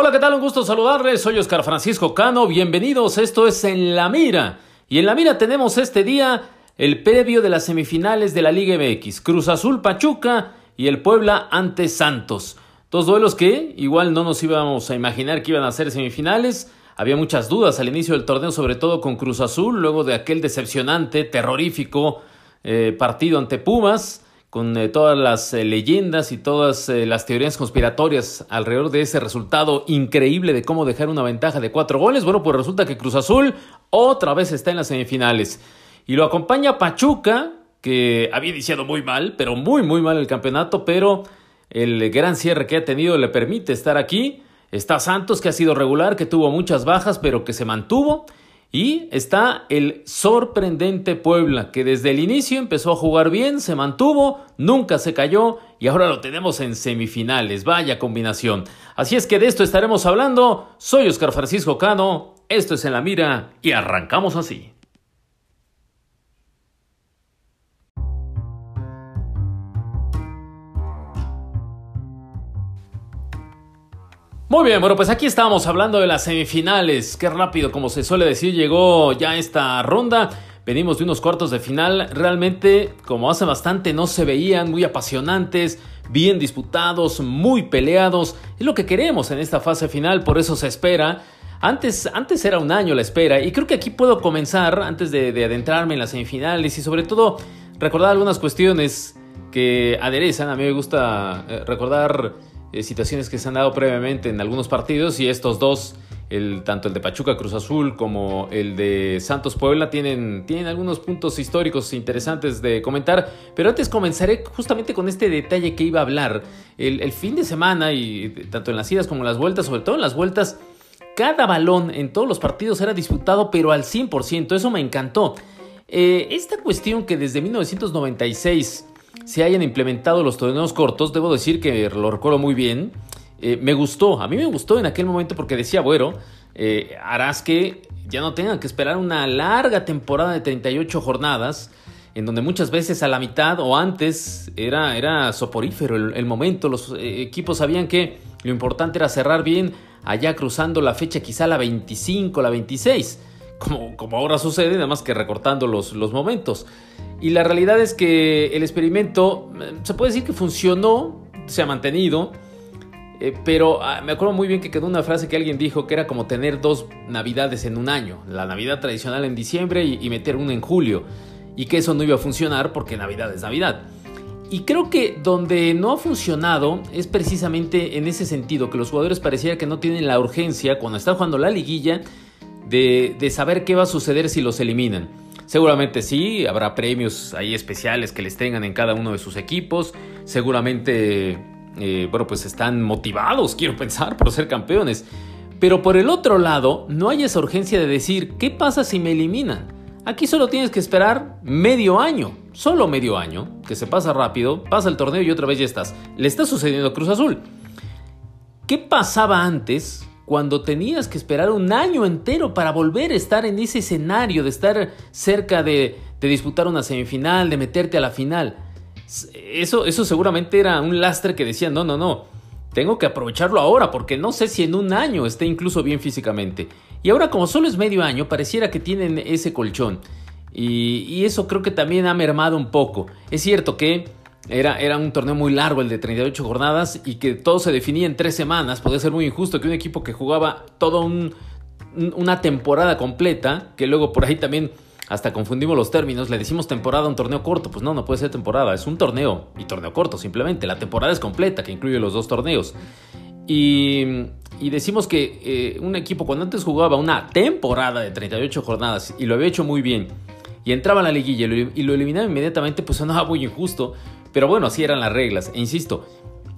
Hola, ¿qué tal? Un gusto saludarles. Soy Oscar Francisco Cano. Bienvenidos. Esto es En la Mira. Y en la Mira tenemos este día el previo de las semifinales de la Liga MX. Cruz Azul Pachuca y el Puebla ante Santos. Dos duelos que igual no nos íbamos a imaginar que iban a ser semifinales. Había muchas dudas al inicio del torneo, sobre todo con Cruz Azul, luego de aquel decepcionante, terrorífico eh, partido ante Pumas con eh, todas las eh, leyendas y todas eh, las teorías conspiratorias alrededor de ese resultado increíble de cómo dejar una ventaja de cuatro goles. Bueno, pues resulta que Cruz Azul otra vez está en las semifinales. Y lo acompaña Pachuca, que había iniciado muy mal, pero muy, muy mal el campeonato, pero el gran cierre que ha tenido le permite estar aquí. Está Santos, que ha sido regular, que tuvo muchas bajas, pero que se mantuvo. Y está el sorprendente Puebla, que desde el inicio empezó a jugar bien, se mantuvo, nunca se cayó y ahora lo tenemos en semifinales. Vaya combinación. Así es que de esto estaremos hablando. Soy Oscar Francisco Cano, esto es En la Mira y arrancamos así. Muy bien, bueno, pues aquí estábamos hablando de las semifinales. Qué rápido, como se suele decir, llegó ya esta ronda. Venimos de unos cuartos de final. Realmente, como hace bastante, no se veían muy apasionantes, bien disputados, muy peleados. Es lo que queremos en esta fase final, por eso se espera. Antes, antes era un año la espera, y creo que aquí puedo comenzar, antes de, de adentrarme en las semifinales, y sobre todo recordar algunas cuestiones que aderezan. A mí me gusta eh, recordar eh, situaciones que se han dado previamente en algunos partidos y estos dos, el, tanto el de Pachuca Cruz Azul como el de Santos Puebla, tienen, tienen algunos puntos históricos interesantes de comentar. Pero antes comenzaré justamente con este detalle que iba a hablar. El, fin de semana, y tanto en las idas como en las vueltas, sobre todo en las vueltas, cada balón en todos los partidos era disputado, pero al 100%. Eso me encantó. Eh, esta cuestión que desde 1996 se hayan implementado los torneos cortos, debo decir que lo recuerdo muy bien. Eh, me gustó, a mí me gustó en aquel momento porque decía, bueno, eh, harás que ya no tengan que esperar una larga temporada de 38 jornadas, en donde muchas veces a la mitad o antes era, era soporífero el, momento, los eh, equipos sabían que lo importante era cerrar bien allá cruzando la fecha quizá la 25, la 26 como, ahora sucede, nada más que recortando los, momentos. Y la realidad es que el experimento eh, se puede decir que funcionó, se ha mantenido, eh, pero ah, me acuerdo muy bien que quedó una frase que alguien dijo que era como tener dos navidades en un año, la Navidad tradicional en diciembre y, y meter una en julio, y que eso no iba a funcionar porque Navidad es Navidad. Y creo que donde no ha funcionado es precisamente en ese sentido, que los jugadores pareciera que no tienen la urgencia cuando están jugando la liguilla de, saber qué va a suceder si los eliminan. Seguramente sí, habrá premios ahí especiales que les tengan en cada uno de sus equipos. Seguramente, eh, bueno, pues están motivados, quiero pensar, por ser campeones. Pero por el otro lado, no hay esa urgencia de decir, ¿qué pasa si me eliminan? Aquí solo tienes que esperar medio año, solo medio año, que se pasa rápido, pasa el torneo y otra vez ya estás. Le está sucediendo a Cruz Azul. ¿Qué pasaba antes cuando tenías que esperar un año entero para volver a estar en ese escenario, de estar cerca de, disputar una semifinal, de meterte a la final. Eso, eso seguramente era un lastre que decía, no, no, no, tengo que aprovecharlo ahora porque no sé si en un año esté incluso bien físicamente. Y ahora como solo es medio año, pareciera que tienen ese colchón. Y eso creo que también ha mermado un poco. Es cierto que era, era, un torneo muy largo, el de 38 jornadas, y que todo se definía en tres semanas. Podía ser muy injusto que un equipo que jugaba toda una temporada completa, que luego por ahí también hasta confundimos los términos, le decimos temporada a un torneo corto. Pues no, no puede ser temporada, es un torneo y torneo corto simplemente. La temporada es completa, que incluye los dos torneos. Y, decimos que eh, un equipo cuando antes jugaba una temporada de 38 jornadas y lo había hecho muy bien, y entraba a la liguilla y lo, eliminaba inmediatamente, pues sonaba muy injusto. Pero bueno, así eran las reglas. E insisto,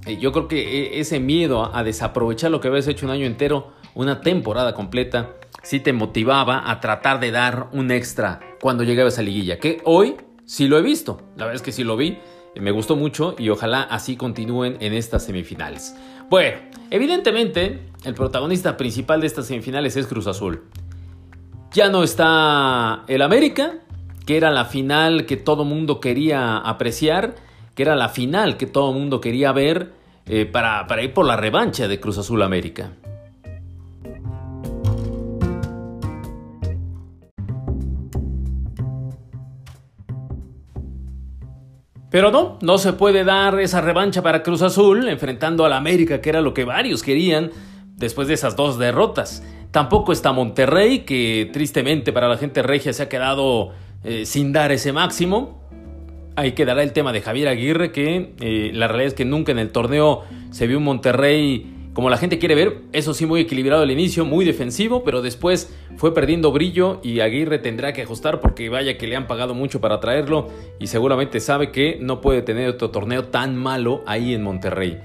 eh, yo creo que e, ese miedo a desaprovechar lo que habías hecho un año entero, una temporada completa, sí te motivaba a tratar de dar un extra cuando llegaba esa liguilla. Que hoy sí lo he visto. La verdad es que sí lo vi. Eh, me gustó mucho y ojalá así continúen en estas semifinales. Bueno, evidentemente el protagonista principal de estas semifinales es Cruz Azul. Ya no está el América, que era la final que todo mundo quería apreciar que era la final que todo el mundo quería ver eh, para, para ir por la revancha de Cruz Azul América. Pero no, no se puede dar esa revancha para Cruz Azul enfrentando al América, que era lo que varios querían después de esas dos derrotas. Tampoco está Monterrey, que tristemente para la gente regia se ha quedado eh, sin dar ese máximo. Ahí quedará el tema de Javier Aguirre, que eh, la realidad es que nunca en el torneo se vio un Monterrey como la gente quiere ver, eso sí muy equilibrado al inicio, muy defensivo, pero después fue perdiendo brillo y Aguirre tendrá que ajustar porque vaya que le han pagado mucho para traerlo y seguramente sabe que no puede tener otro torneo tan malo ahí en Monterrey.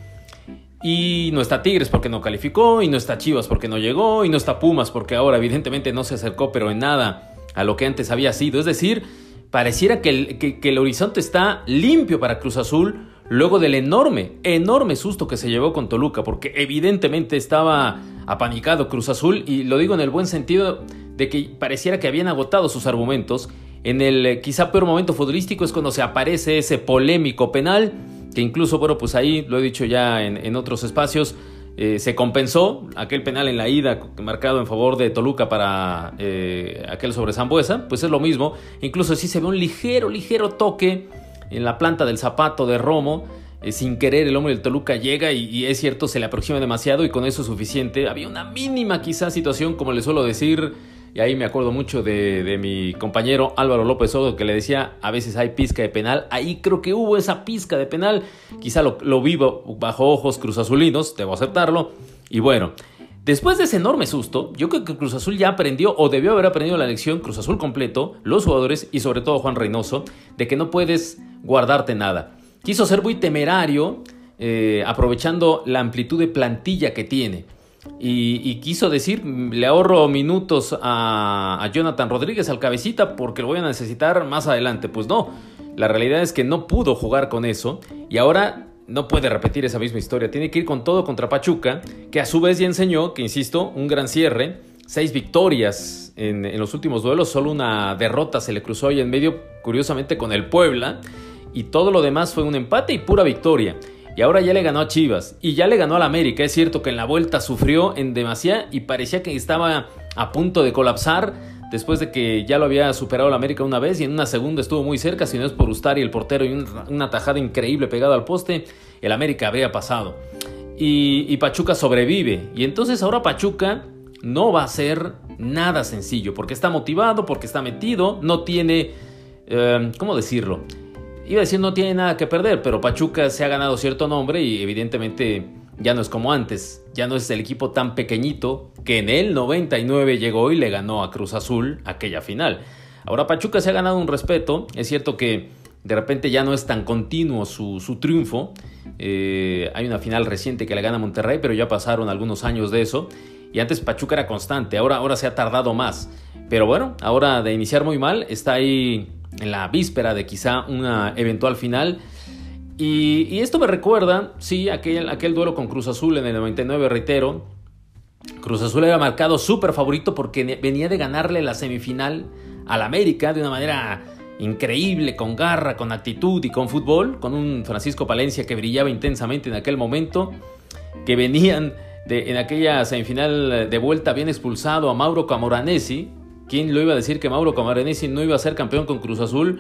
Y no está Tigres porque no calificó, y no está Chivas porque no llegó, y no está Pumas porque ahora evidentemente no se acercó, pero en nada a lo que antes había sido. Es decir, pareciera que el, que el horizonte está limpio para Cruz Azul luego del enorme, enorme susto que se llevó con Toluca, porque evidentemente estaba apanicado Cruz Azul, y lo digo en el buen sentido de que pareciera que habían agotado sus argumentos. En el eh, quizá peor momento futbolístico es cuando se aparece ese polémico penal, que incluso, bueno, pues ahí lo he dicho ya en, otros espacios, eh, se compensó aquel penal en la ida marcado en favor de Toluca para eh, aquel sobre Zambuesa, pues es lo mismo, incluso sí se ve un ligero, ligero toque en la planta del zapato de Romo. Eh, sin querer el hombre del Toluca llega y, es cierto, se le aproxima demasiado y con eso es suficiente. Había una mínima quizás situación, como le suelo decir, y ahí me acuerdo mucho de, mi compañero Álvaro López Odo que le decía, a veces hay pizca de penal. Ahí creo que hubo esa pizca de penal. Quizá lo, lo vivo bajo ojos cruzazulinos, debo aceptarlo. Y bueno, Después de ese enorme susto, yo creo que Cruz Azul ya aprendió o debió haber aprendido la lección, Cruz Azul completo, los jugadores y sobre todo Juan Reynoso, de que no puedes guardarte nada. Quiso ser muy temerario, eh, aprovechando la amplitud de plantilla que tiene. Y, quiso decir, le ahorro minutos a, Jonathan Rodríguez al cabecita porque lo voy a necesitar más adelante. Pues no, la realidad es que no pudo jugar con eso y ahora no puede repetir esa misma historia. Tiene que ir con todo contra Pachuca, que a su vez ya enseñó que, insisto, un gran cierre, seis victorias en, los últimos duelos, solo una derrota se le cruzó ahí en medio, curiosamente con el Puebla, y todo lo demás fue un empate y pura victoria. Y ahora ya le ganó a Chivas y ya le ganó al América. Es cierto que en la vuelta sufrió en demasía y parecía que estaba a punto de colapsar después de que ya lo había superado el América una vez y en una segunda estuvo muy cerca, si no es por Ustari el portero y una tajada increíble pegada al poste, el América habría pasado. Y, Pachuca sobrevive. Y entonces ahora Pachuca no va a ser nada sencillo, porque está motivado, porque está metido, no tiene, eh, ¿cómo decirlo? Iba a decir no tiene nada que perder, pero Pachuca se ha ganado cierto nombre y evidentemente ya no es como antes, ya no es el equipo tan pequeñito que en el 99 llegó y le ganó a Cruz Azul aquella final. Ahora Pachuca se ha ganado un respeto, es cierto que de repente ya no es tan continuo su, triunfo, eh, hay una final reciente que le gana Monterrey, pero ya pasaron algunos años de eso, y antes Pachuca era constante, ahora, ahora se ha tardado más, pero bueno, ahora de iniciar muy mal, está ahí en la víspera de quizá una eventual final, y, esto me recuerda, sí, aquel, aquel duelo con Cruz Azul en el 99, reitero. Cruz Azul era marcado súper favorito porque venía de ganarle la semifinal al América de una manera increíble, con garra, con actitud y con fútbol, con un Francisco Palencia que brillaba intensamente en aquel momento, que venían de, en aquella semifinal de vuelta, habían expulsado a Mauro Camoranesi. ¿Quién lo iba a decir que Mauro Camoranesi no iba a ser campeón con Cruz Azul?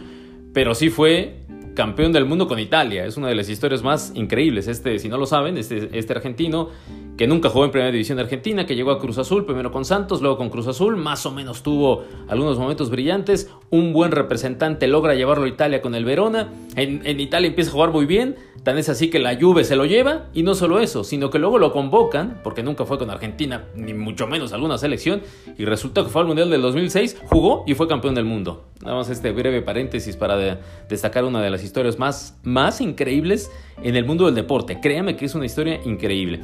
Pero sí fue campeón del mundo con Italia. Es una de las historias más increíbles. Este, si no lo saben, este, este argentino que nunca jugó en Primera División de Argentina, que llegó a Cruz Azul, primero con Santos, luego con Cruz Azul, más o menos tuvo algunos momentos brillantes, un buen representante logra llevarlo a Italia con el Verona, en, Italia empieza a jugar muy bien, tan es así que la Juve se lo lleva, y no solo eso, sino que luego lo convocan, porque nunca fue con Argentina, ni mucho menos alguna selección, y resultó que fue al Mundial del 2006, jugó y fue campeón del mundo. Nada más este breve paréntesis para destacar una de las historias más, más increíbles en el mundo del deporte, créame que es una historia increíble.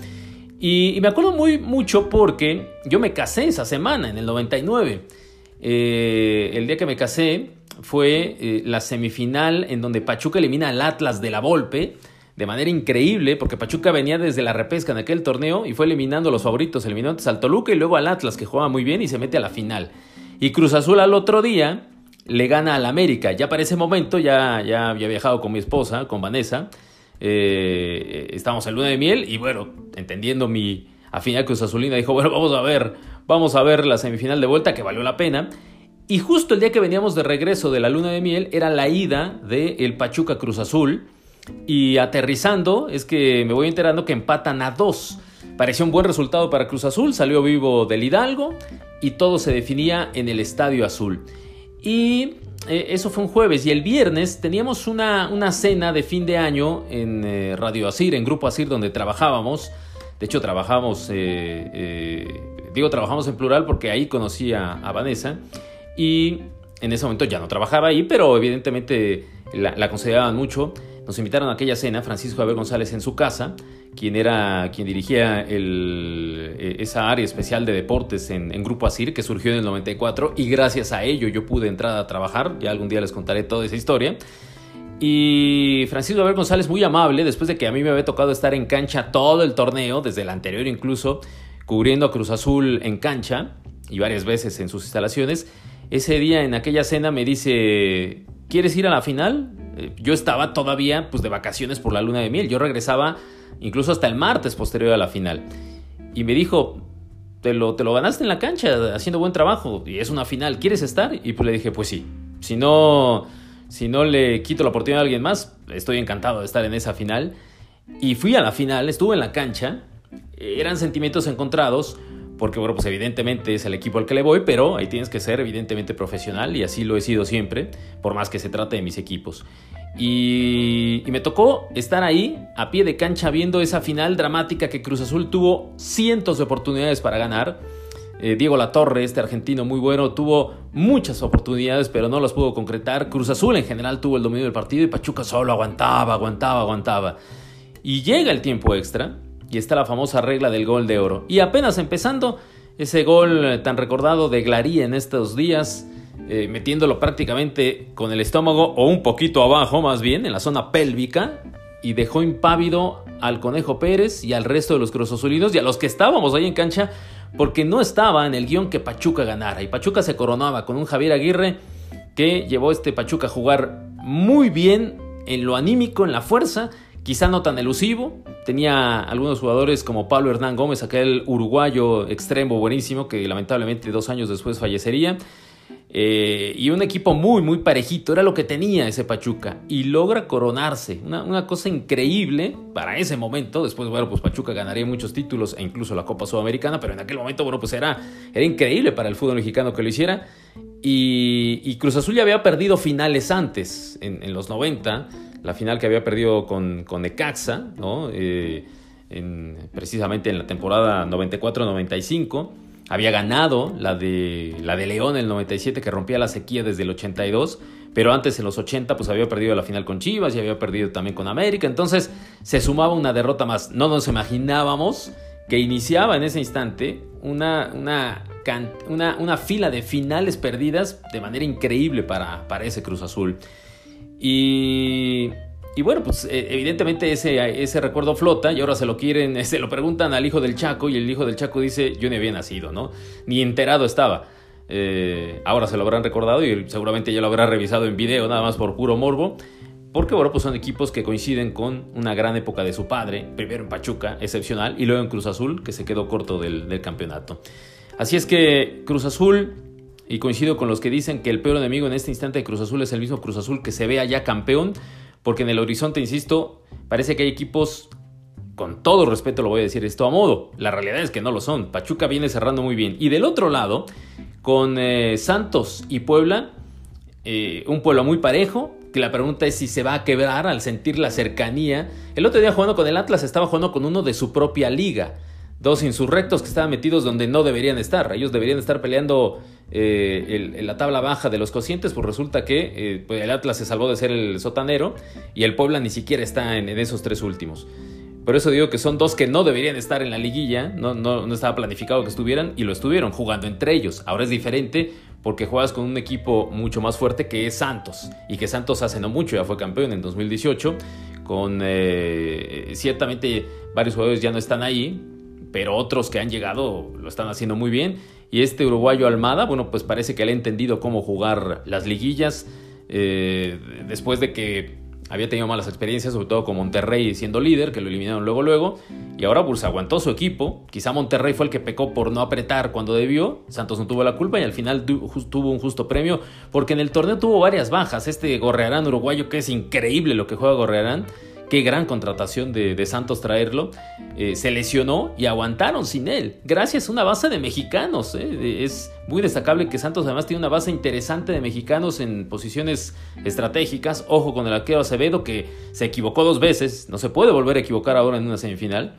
Y, me acuerdo muy mucho porque yo me casé esa semana, en el 99. Eh, el día que me casé fue eh, la semifinal en donde Pachuca elimina al Atlas de la Volpe de manera increíble, porque Pachuca venía desde la repesca en aquel torneo y fue eliminando a los favoritos, eliminó antes al Toluca y luego al Atlas, que jugaba muy bien y se mete a la final. Y Cruz Azul al otro día le gana al América. Ya para ese momento ya, ya había viajado con mi esposa, con Vanessa, eh, estábamos en luna de miel y bueno, entendiendo mi afinidad Cruz Azulina, dijo, bueno, vamos a ver, vamos a ver la semifinal de vuelta que valió la pena. Y justo el día que veníamos de regreso de la luna de miel era la ida del el Pachuca Cruz Azul. Y aterrizando es que me voy enterando que empatan a dos. Parecía un buen resultado para Cruz Azul, salió vivo del Hidalgo y todo se definía en el Estadio Azul. Y eh, eso fue un jueves y el viernes teníamos una, una cena de fin de año en eh, Radio Asir, en Grupo Asir donde trabajábamos. De hecho, trabajamos, eh, digo trabajamos en plural porque ahí conocí a, Vanessa y en ese momento ya no trabajaba ahí, pero evidentemente la, la consideraban mucho. Nos invitaron a aquella cena, Francisco Abel González en su casa, quien era quien dirigía e, esa área especial de deportes en, Grupo Asir, que surgió en el 94, y gracias a ello yo pude entrar a trabajar, ya algún día les contaré toda esa historia. Y Francisco Abel González, muy amable, después de que a mí me había tocado estar en cancha todo el torneo, desde el anterior incluso, cubriendo a Cruz Azul en cancha, y varias veces en sus instalaciones, ese día en aquella cena me dice, ¿quieres ir a la final? Eh, yo estaba todavía pues de vacaciones por la luna de miel. Yo regresaba incluso hasta el martes posterior a la final. Y me dijo, te lo, te lo ganaste en la cancha haciendo buen trabajo y es una final, ¿quieres estar? Y pues le dije, pues sí. Si no, si no le quito la oportunidad a alguien más, estoy encantado de estar en esa final. Y fui a la final, estuve en la cancha. Eran sentimientos encontrados porque bueno, pues evidentemente es el equipo al que le voy, pero ahí tienes que ser evidentemente profesional y así lo he sido siempre, por más que se trate de mis equipos. Y, me tocó estar ahí a pie de cancha viendo esa final dramática que Cruz Azul tuvo cientos de oportunidades para ganar. Eh, Diego Latorre, este argentino muy bueno, tuvo muchas oportunidades, pero no las pudo concretar. Cruz Azul en general tuvo el dominio del partido y Pachuca solo aguantaba, aguantaba, aguantaba. Y llega el tiempo extra y está la famosa regla del gol de oro. Y apenas empezando, ese gol tan recordado de Glarí en estos días, eh, metiéndolo prácticamente con el estómago o un poquito abajo más bien, en la zona pélvica, y dejó impávido al Conejo Pérez y al resto de los cruzazulinos y a los que estábamos ahí en cancha, porque no estaba en el guion que Pachuca ganara. Y Pachuca se coronaba con un Javier Aguirre que llevó este Pachuca a jugar muy bien en lo anímico, en la fuerza, quizá no tan elusivo. Tenía algunos jugadores como Pablo Hernán Gómez, aquel uruguayo extremo buenísimo que lamentablemente dos años después fallecería. Eh, y un equipo muy, muy parejito, era lo que tenía ese Pachuca. Y logra coronarse. Una, cosa increíble para ese momento. Después, bueno, pues Pachuca ganaría muchos títulos e incluso la Copa Sudamericana, pero en aquel momento, bueno, pues era, era increíble para el fútbol mexicano que lo hiciera. Y, Cruz Azul ya había perdido finales antes, en, los 90, la final que había perdido con, con Necaxa, ¿no? Eh, precisamente en la temporada 94-95. Había ganado la de, la de León en el 97 que rompía la sequía desde el 82, pero antes en los 80 pues había perdido la final con Chivas y había perdido también con América, entonces se sumaba una derrota más. No nos imaginábamos que iniciaba en ese instante una, una, una, fila de finales perdidas de manera increíble para, para ese Cruz Azul. Y y bueno, pues eh, evidentemente ese, recuerdo flota y ahora se lo quieren, se lo preguntan al hijo del Chaco y el hijo del Chaco dice, yo ni había nacido, ¿no? Ni enterado estaba. Eh, ahora se lo habrán recordado y seguramente ya lo habrá revisado en video, nada más por puro morbo. Porque bueno, pues son equipos que coinciden con una gran época de su padre, primero en Pachuca, excepcional, y luego en Cruz Azul, que se quedó corto del campeonato. Así es que Cruz Azul, y coincido con los que dicen que el peor enemigo en este instante de Cruz Azul es el mismo Cruz Azul que se vea ya campeón, porque en el horizonte, insisto, parece que hay equipos, con todo respeto lo voy a decir esto a modo, la realidad es que no lo son. Pachuca viene cerrando muy bien. Y del otro lado, con eh, Santos y Puebla, eh, un pueblo muy parejo, que la pregunta es si se va a quebrar al sentir la cercanía. El otro día jugando con el Atlas estaba jugando con uno de su propia liga dos insurrectos que estaban metidos donde no deberían estar. Ellos deberían estar peleando eh, la tabla baja de los cocientes, pues resulta que eh, pues el Atlas se salvó de ser el sotanero y el Puebla ni siquiera está en, esos tres últimos. Por eso digo que son dos que no deberían estar en la liguilla, no, no, estaba planificado que estuvieran y lo estuvieron jugando entre ellos. Ahora es diferente porque juegas con un equipo mucho más fuerte que es Santos y que Santos hace no mucho, ya fue campeón en 2018, con eh, ciertamente varios jugadores ya no están ahí, pero otros que han llegado lo están haciendo muy bien. Y este uruguayo Almada, bueno, pues parece que le ha entendido cómo jugar las liguillas. Eh, después de que había tenido malas experiencias, sobre todo con Monterrey siendo líder, que lo eliminaron luego luego, y ahora pues aguantó su equipo. Quizá Monterrey fue el que pecó por no apretar cuando debió, Santos no tuvo la culpa y al final tuvo un justo premio, porque en el torneo tuvo varias bajas. Este Gorrearán uruguayo, que es increíble lo que juega Gorrearán, Qué gran contratación de, Santos traerlo. Eh, se lesionó y aguantaron sin él. Gracias a una base de mexicanos. Eh. Es muy destacable que Santos además tiene una base interesante de mexicanos en posiciones estratégicas. Ojo con el arquero Acevedo que se equivocó dos veces. No se puede volver a equivocar ahora en una semifinal.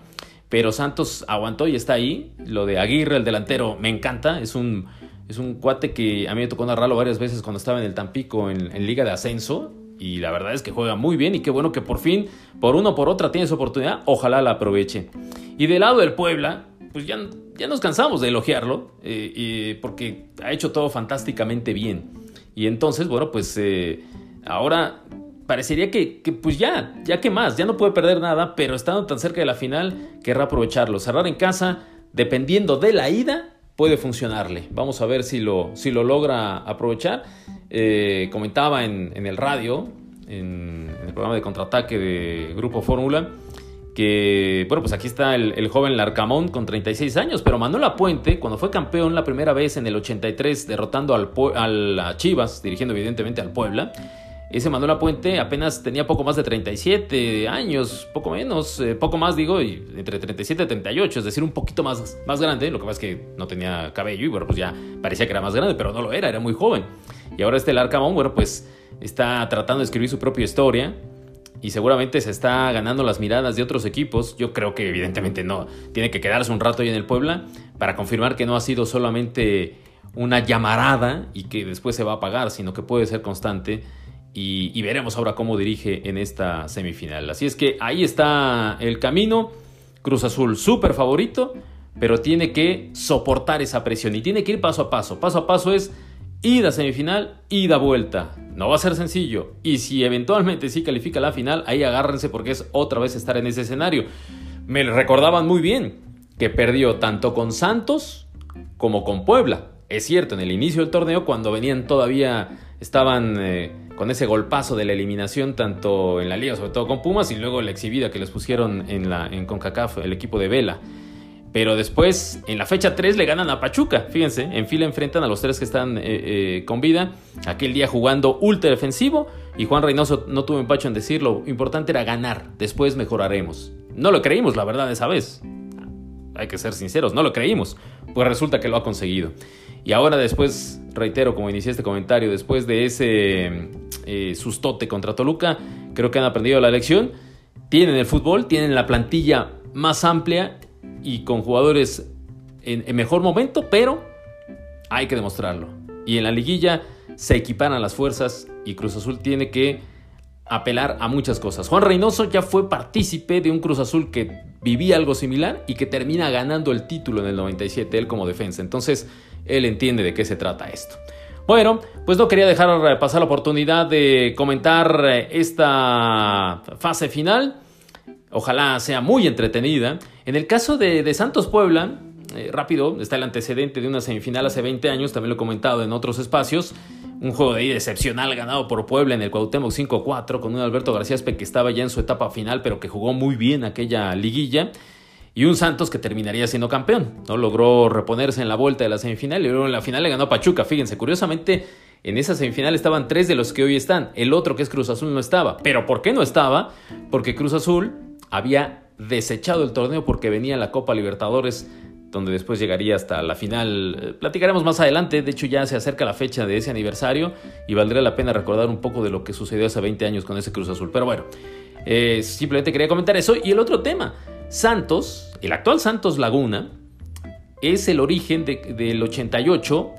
Pero Santos aguantó y está ahí. Lo de Aguirre, el delantero, me encanta. Es un, es un cuate que a mí me tocó narrarlo varias veces cuando estaba en el Tampico en Liga de Ascenso y la verdad es que juega muy bien y qué bueno que por fin, por uno o por otra, tiene su oportunidad. Ojalá la aproveche. Y del lado del Puebla, pues ya, ya nos cansamos de elogiarlo eh, porque ha hecho todo fantásticamente bien. Y entonces, bueno, pues eh, ahora parecería que, que, pues ya, ya que más, ya no puede perder nada, pero estando tan cerca de la final, querrá aprovecharlo. Cerrar en casa, dependiendo de la ida, puede funcionarle. Vamos a ver si lo, si lo logra aprovechar. Eh, comentaba en, el radio, en, el programa de contraataque de Grupo Fórmula, que, bueno, pues aquí está el, joven Larcamón con 36 años, pero Manuel Puente, cuando fue campeón la primera vez en el 83, derrotando al, al Chivas, dirigiendo evidentemente al Puebla, ese Manuel Puente apenas tenía poco más de 37 años, poco menos, eh, poco más digo, entre 37 y 38, es decir, un poquito más, más grande. Lo que pasa es que no tenía cabello y bueno, pues ya parecía que era más grande, pero no lo era, era muy joven. Y ahora este Larcamón, bueno, pues está tratando de escribir su propia historia y seguramente se está ganando las miradas de otros equipos. Yo creo que evidentemente no, tiene que quedarse un rato ahí en el Puebla para confirmar que no ha sido solamente una llamarada y que después se va a apagar, sino que puede ser constante y, veremos ahora cómo dirige en esta semifinal. Así es que ahí está el camino. Cruz Azul súper favorito, pero tiene que soportar esa presión y tiene que ir paso a paso. Paso a paso es ida semifinal, ida vuelta. No va a ser sencillo. Y si eventualmente sí califica la final, ahí agárrense porque es otra vez estar en ese escenario. Me recordaban muy bien que perdió tanto con Santos como con Puebla. Es cierto, en el inicio del torneo, cuando venían todavía, estaban eh, con ese golpazo de la eliminación tanto en la liga, sobre todo con Pumas, y luego la exhibida que les pusieron en, CONCACAF, el equipo de Vela. Pero después, en la fecha 3, le ganan a Pachuca. Fíjense, en fila enfrentan a los tres que están eh, eh, con vida. Aquel día jugando ultra defensivo. Y Juan Reynoso no tuvo empacho en decir lo importante era ganar. Después mejoraremos. No lo creímos, la verdad, esa vez. Hay que ser sinceros, no lo creímos. Pues resulta que lo ha conseguido. Y ahora después, reitero, como inicié este comentario, después de ese eh, sustote contra Toluca, creo que han aprendido la lección. Tienen el fútbol, tienen la plantilla más amplia y con jugadores en, en mejor momento, pero hay que demostrarlo. Y en la liguilla se equiparan las fuerzas y Cruz Azul tiene que apelar a muchas cosas. Juan Reynoso ya fue partícipe de un Cruz Azul que vivía algo similar y que termina ganando el título en el 97, él como defensa. Entonces, él entiende de qué se trata esto. Bueno, pues no quería dejar pasar la oportunidad de comentar eh, esta fase final. Ojalá sea muy entretenida. En el caso de, Santos Puebla, eh, rápido, está el antecedente de una semifinal hace 20 años, también lo he comentado en otros espacios. Un juego de ahí excepcional ganado por Puebla en el Cuauhtémoc 5-4 con un Alberto García Espe que estaba ya en su etapa final, pero que jugó muy bien aquella liguilla y un Santos que terminaría siendo campeón. ¿no? Logró reponerse en la vuelta de la semifinal y luego en la final le ganó a Pachuca. Fíjense, curiosamente, en esa semifinal estaban tres de los que hoy están. El otro, que es Cruz Azul, no estaba. ¿Pero por qué no estaba? Porque Cruz Azul había desechado el torneo porque venía la Copa Libertadores donde después llegaría hasta la final. Eh, platicaremos más adelante, de hecho ya se acerca la fecha de ese aniversario y valdría la pena recordar un poco de lo que sucedió hace 20 años con ese Cruz Azul. Pero bueno, eh, simplemente quería comentar eso. Y el otro tema, Santos, el actual Santos Laguna, es el origen del 88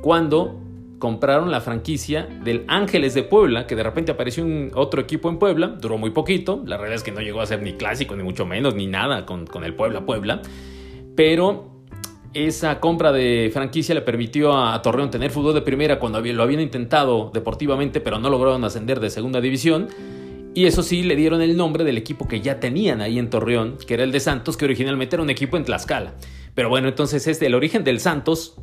cuando compraron la franquicia del Ángeles de Puebla, que de repente apareció un otro equipo en Puebla, duró muy poquito, la realidad es que no llegó a ser ni clásico, ni mucho menos, ni nada con, con el Puebla Puebla, pero esa compra de franquicia le permitió a Torreón tener fútbol de primera cuando lo habían intentado deportivamente, pero no lograron ascender de segunda división y eso sí, le dieron el nombre del equipo que ya tenían ahí en Torreón, que era el de Santos, que originalmente era un equipo en Tlaxcala. Pero bueno, entonces este, el origen del Santos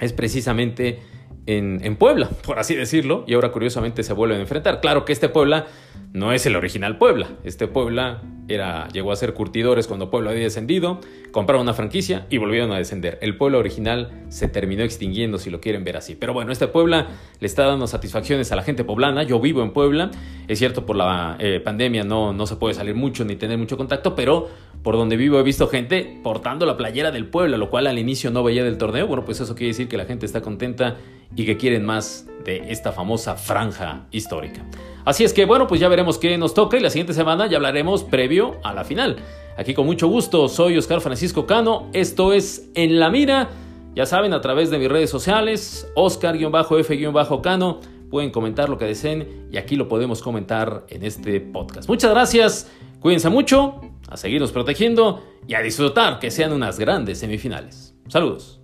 es precisamente en, en, Puebla, por así decirlo, y ahora curiosamente se vuelven a enfrentar. Claro que este Puebla no es el original Puebla. Este Puebla llegó a ser curtidores cuando Puebla había descendido, compraron una franquicia y volvieron a descender. El Puebla original se terminó extinguiendo, si lo quieren ver así. Pero bueno, este Puebla le está dando satisfacciones a la gente poblana. Yo vivo en Puebla. Es cierto, por la eh, pandemia no, no se puede salir mucho ni tener mucho contacto, pero por donde vivo he visto gente portando la playera del Puebla, lo cual al inicio no veía del torneo. Bueno, pues eso quiere decir que la gente está contenta y que quieren más de esta famosa franja histórica. Así es que bueno, pues ya veremos qué nos toca y la siguiente semana ya hablaremos previo a la final. Aquí con mucho gusto, soy Oscar Francisco Cano, esto es En la Mira, ya saben, a través de mis redes sociales, Oscar-F-Cano, pueden comentar lo que deseen y aquí lo podemos comentar en este podcast. Muchas gracias, cuídense mucho, a seguirnos protegiendo y a disfrutar que sean unas grandes semifinales. Saludos.